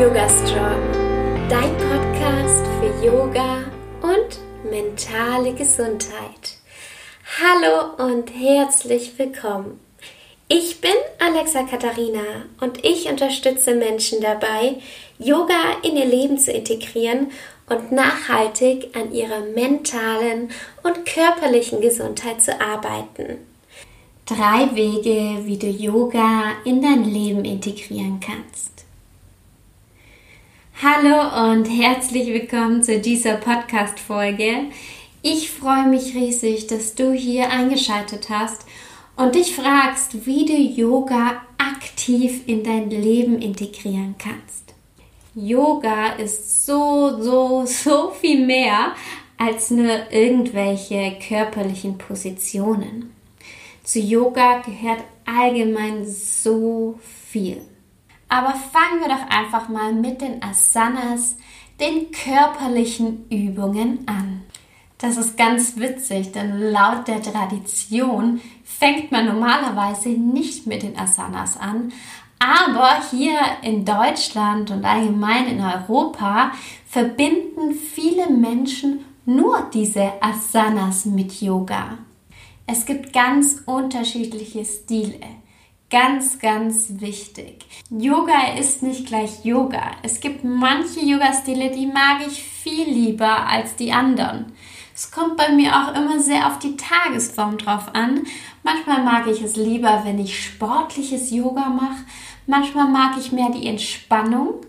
Yoga Strong, dein Podcast für Yoga und mentale Gesundheit. Hallo und herzlich willkommen. Ich bin Alexa Katharina und ich unterstütze Menschen dabei, Yoga in ihr Leben zu integrieren und nachhaltig an ihrer mentalen und körperlichen Gesundheit zu arbeiten. Drei Wege, wie du Yoga in dein Leben integrieren kannst. Hallo und herzlich willkommen zu dieser Podcast-Folge. Ich freue mich riesig, dass du hier eingeschaltet hast und dich fragst, wie du Yoga aktiv in dein Leben integrieren kannst. Yoga ist so, so, so viel mehr als nur irgendwelche körperlichen Positionen. Zu Yoga gehört allgemein so viel. Aber fangen wir doch einfach mal mit den Asanas, den körperlichen Übungen an. Das ist ganz witzig, denn laut der Tradition fängt man normalerweise nicht mit den Asanas an, aber hier in Deutschland und allgemein in Europa verbinden viele Menschen nur diese Asanas mit Yoga. Es gibt ganz unterschiedliche Stile. Ganz, ganz wichtig. Yoga ist nicht gleich Yoga. Es gibt manche Yoga-Stile, die mag ich viel lieber als die anderen. Es kommt bei mir auch immer sehr auf die Tagesform drauf an. Manchmal mag ich es lieber, wenn ich sportliches Yoga mache. Manchmal mag ich mehr die Entspannung.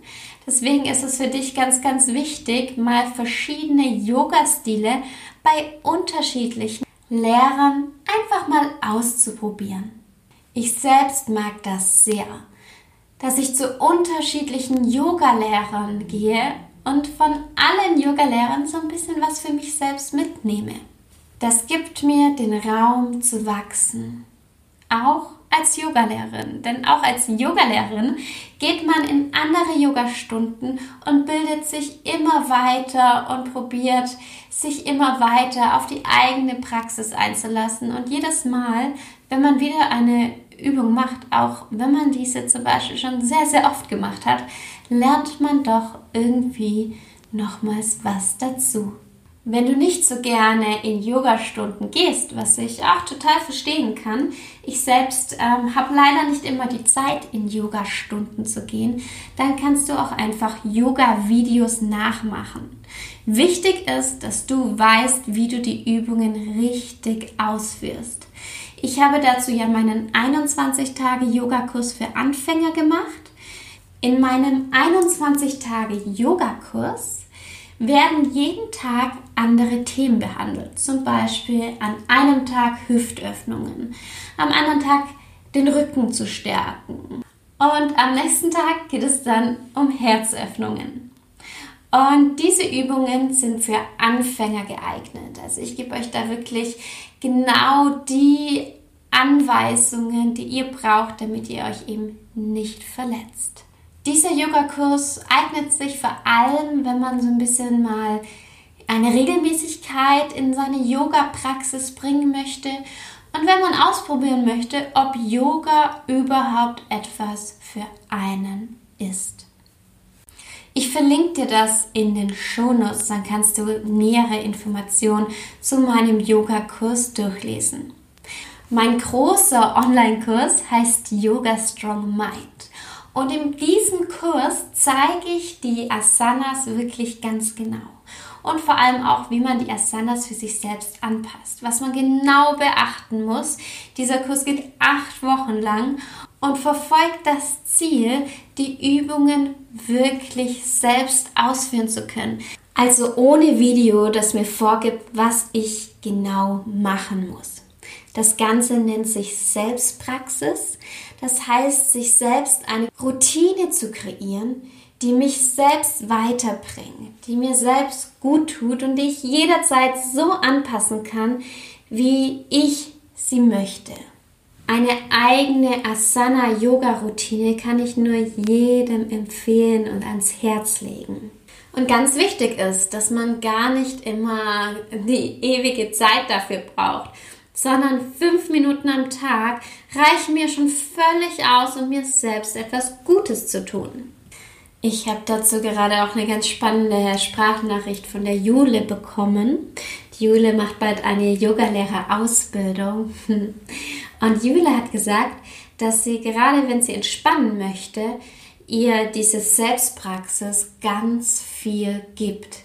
Deswegen ist es für dich ganz, ganz wichtig, mal verschiedene Yoga-Stile bei unterschiedlichen Lehrern einfach mal auszuprobieren. Ich selbst mag das sehr, dass ich zu unterschiedlichen Yoga-Lehrern gehe und von allen Yoga-Lehrern so ein bisschen was für mich selbst mitnehme. Das gibt mir den Raum zu wachsen. Auch als Yogalehrerin. Denn auch als Yogalehrerin geht man in andere Yogastunden und bildet sich immer weiter und probiert sich immer weiter auf die eigene Praxis einzulassen. Und jedes Mal, wenn man wieder eine Übung macht, auch wenn man diese zum Beispiel schon sehr, sehr oft gemacht hat, lernt man doch irgendwie nochmals was dazu. Wenn du nicht so gerne in Yogastunden gehst, was ich auch total verstehen kann, ich selbst ähm, habe leider nicht immer die Zeit, in Yogastunden zu gehen, dann kannst du auch einfach Yoga-Videos nachmachen. Wichtig ist, dass du weißt, wie du die Übungen richtig ausführst. Ich habe dazu ja meinen 21-Tage-Yoga-Kurs für Anfänger gemacht. In meinem 21-Tage-Yoga-Kurs werden jeden Tag andere Themen behandelt. Zum Beispiel an einem Tag Hüftöffnungen, am anderen Tag den Rücken zu stärken. Und am nächsten Tag geht es dann um Herzöffnungen. Und diese Übungen sind für Anfänger geeignet. Also ich gebe euch da wirklich genau die Anweisungen, die ihr braucht, damit ihr euch eben nicht verletzt. Dieser Yogakurs eignet sich vor allem, wenn man so ein bisschen mal eine Regelmäßigkeit in seine Yoga-Praxis bringen möchte und wenn man ausprobieren möchte, ob Yoga überhaupt etwas für einen ist. Ich verlinke dir das in den Shownotes, dann kannst du nähere Informationen zu meinem Yoga-Kurs durchlesen. Mein großer Online-Kurs heißt Yoga Strong Mind. Und in diesem Kurs zeige ich die Asanas wirklich ganz genau. Und vor allem auch, wie man die Asanas für sich selbst anpasst. Was man genau beachten muss. Dieser Kurs geht acht Wochen lang und verfolgt das Ziel, die Übungen wirklich selbst ausführen zu können. Also ohne Video, das mir vorgibt, was ich genau machen muss. Das Ganze nennt sich Selbstpraxis. Das heißt, sich selbst eine Routine zu kreieren, die mich selbst weiterbringt, die mir selbst gut tut und die ich jederzeit so anpassen kann, wie ich sie möchte. Eine eigene Asana-Yoga-Routine kann ich nur jedem empfehlen und ans Herz legen. Und ganz wichtig ist, dass man gar nicht immer die ewige Zeit dafür braucht sondern fünf Minuten am Tag reichen mir schon völlig aus, um mir selbst etwas Gutes zu tun. Ich habe dazu gerade auch eine ganz spannende Sprachnachricht von der Jule bekommen. Die Jule macht bald eine Yogalehrerausbildung. Und Jule hat gesagt, dass sie gerade, wenn sie entspannen möchte, ihr diese Selbstpraxis ganz viel gibt.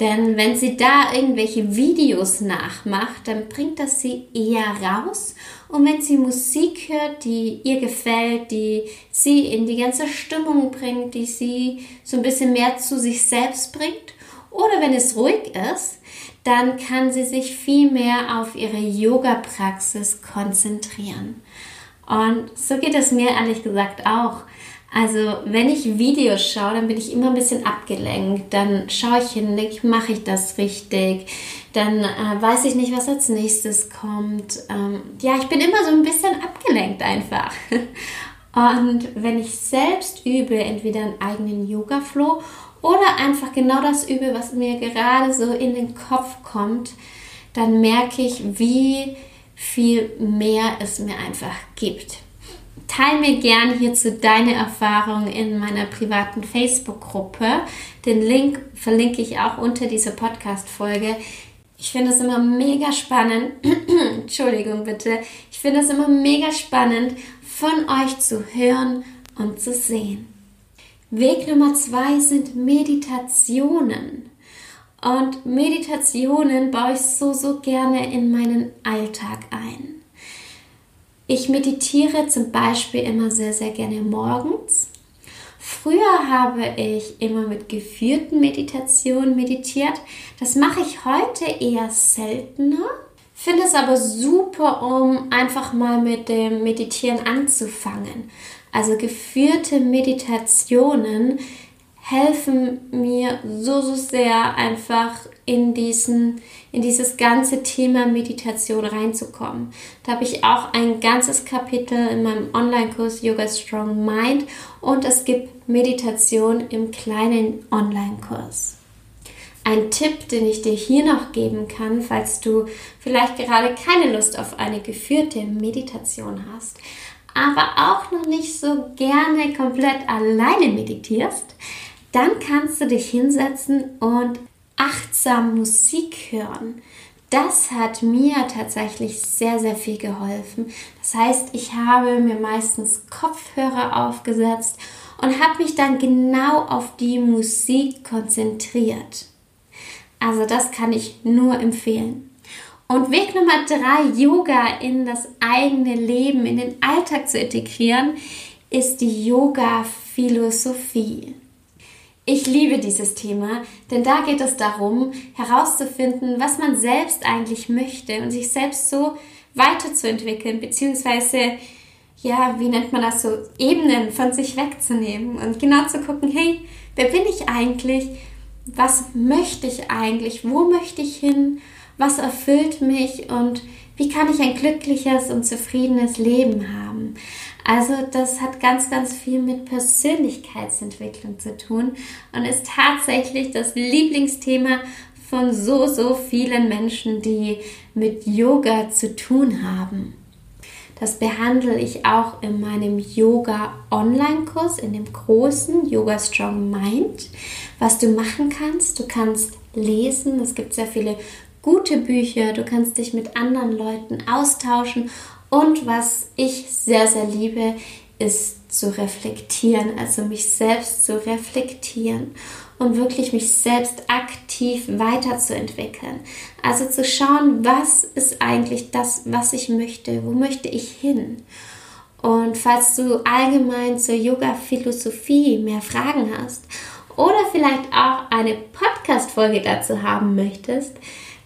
Denn wenn sie da irgendwelche Videos nachmacht, dann bringt das sie eher raus. Und wenn sie Musik hört, die ihr gefällt, die sie in die ganze Stimmung bringt, die sie so ein bisschen mehr zu sich selbst bringt, oder wenn es ruhig ist, dann kann sie sich viel mehr auf ihre Yoga-Praxis konzentrieren. Und so geht es mir ehrlich gesagt auch. Also wenn ich Videos schaue, dann bin ich immer ein bisschen abgelenkt. Dann schaue ich hin, denke, mache ich das richtig? Dann äh, weiß ich nicht, was als nächstes kommt. Ähm, ja, ich bin immer so ein bisschen abgelenkt einfach. Und wenn ich selbst übe, entweder einen eigenen Yoga-Flow oder einfach genau das übe, was mir gerade so in den Kopf kommt, dann merke ich, wie viel mehr es mir einfach gibt. Teil mir gern hierzu deine Erfahrungen in meiner privaten Facebook-Gruppe. Den Link verlinke ich auch unter dieser Podcast-Folge. Ich finde es immer mega spannend. Entschuldigung bitte. Ich finde es immer mega spannend, von euch zu hören und zu sehen. Weg Nummer zwei sind Meditationen. Und Meditationen baue ich so, so gerne in meinen Alltag ein. Ich meditiere zum Beispiel immer sehr, sehr gerne morgens. Früher habe ich immer mit geführten Meditationen meditiert. Das mache ich heute eher seltener. Finde es aber super, um einfach mal mit dem Meditieren anzufangen. Also geführte Meditationen helfen mir so, so sehr einfach in, diesen, in dieses ganze Thema Meditation reinzukommen. Da habe ich auch ein ganzes Kapitel in meinem Online-Kurs Yoga Strong Mind und es gibt Meditation im kleinen Online-Kurs. Ein Tipp, den ich dir hier noch geben kann, falls du vielleicht gerade keine Lust auf eine geführte Meditation hast, aber auch noch nicht so gerne komplett alleine meditierst, dann kannst du dich hinsetzen und achtsam Musik hören. Das hat mir tatsächlich sehr, sehr viel geholfen. Das heißt, ich habe mir meistens Kopfhörer aufgesetzt und habe mich dann genau auf die Musik konzentriert. Also das kann ich nur empfehlen. Und Weg Nummer drei, Yoga in das eigene Leben, in den Alltag zu integrieren, ist die Yoga-Philosophie. Ich liebe dieses Thema, denn da geht es darum, herauszufinden, was man selbst eigentlich möchte und sich selbst so weiterzuentwickeln, beziehungsweise, ja, wie nennt man das so, Ebenen von sich wegzunehmen und genau zu gucken, hey, wer bin ich eigentlich? Was möchte ich eigentlich? Wo möchte ich hin? Was erfüllt mich? Und wie kann ich ein glückliches und zufriedenes Leben haben? Also das hat ganz, ganz viel mit Persönlichkeitsentwicklung zu tun und ist tatsächlich das Lieblingsthema von so, so vielen Menschen, die mit Yoga zu tun haben. Das behandle ich auch in meinem Yoga Online-Kurs, in dem großen Yoga Strong Mind. Was du machen kannst, du kannst lesen, es gibt sehr viele gute Bücher, du kannst dich mit anderen Leuten austauschen und was ich sehr, sehr liebe, ist zu reflektieren, also mich selbst zu reflektieren und wirklich mich selbst aktiv weiterzuentwickeln. Also zu schauen, was ist eigentlich das, was ich möchte, wo möchte ich hin. Und falls du allgemein zur Yoga-Philosophie mehr Fragen hast oder vielleicht auch eine Podcast-Folge dazu haben möchtest,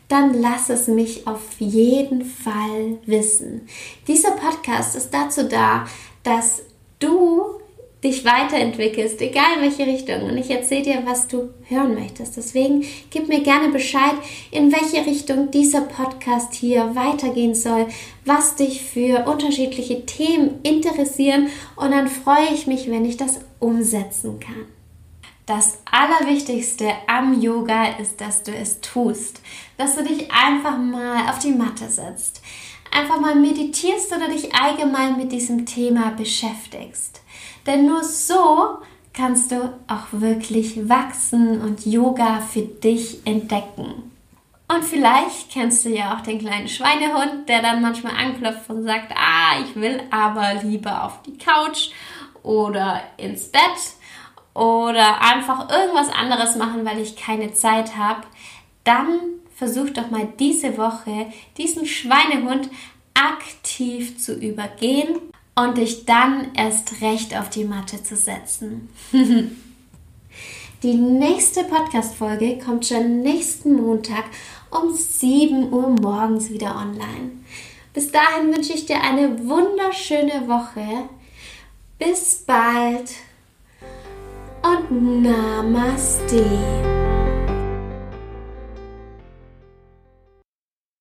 dann lass es mich auf jeden Fall wissen. Dieser Podcast ist dazu da, dass du dich weiterentwickelst, egal in welche Richtung. Und ich erzähle dir, was du hören möchtest. Deswegen gib mir gerne Bescheid, in welche Richtung dieser Podcast hier weitergehen soll, was dich für unterschiedliche Themen interessieren. Und dann freue ich mich, wenn ich das umsetzen kann. Das Allerwichtigste am Yoga ist, dass du es tust. Dass du dich einfach mal auf die Matte setzt. Einfach mal meditierst oder dich allgemein mit diesem Thema beschäftigst. Denn nur so kannst du auch wirklich wachsen und Yoga für dich entdecken. Und vielleicht kennst du ja auch den kleinen Schweinehund, der dann manchmal anklopft und sagt, ah, ich will aber lieber auf die Couch oder ins Bett oder einfach irgendwas anderes machen, weil ich keine Zeit habe. Dann versuch doch mal diese Woche diesen Schweinehund aktiv zu übergehen und dich dann erst recht auf die Matte zu setzen. die nächste Podcast-Folge kommt schon nächsten Montag um 7 Uhr morgens wieder online. Bis dahin wünsche ich dir eine wunderschöne Woche. Bis bald und Namaste.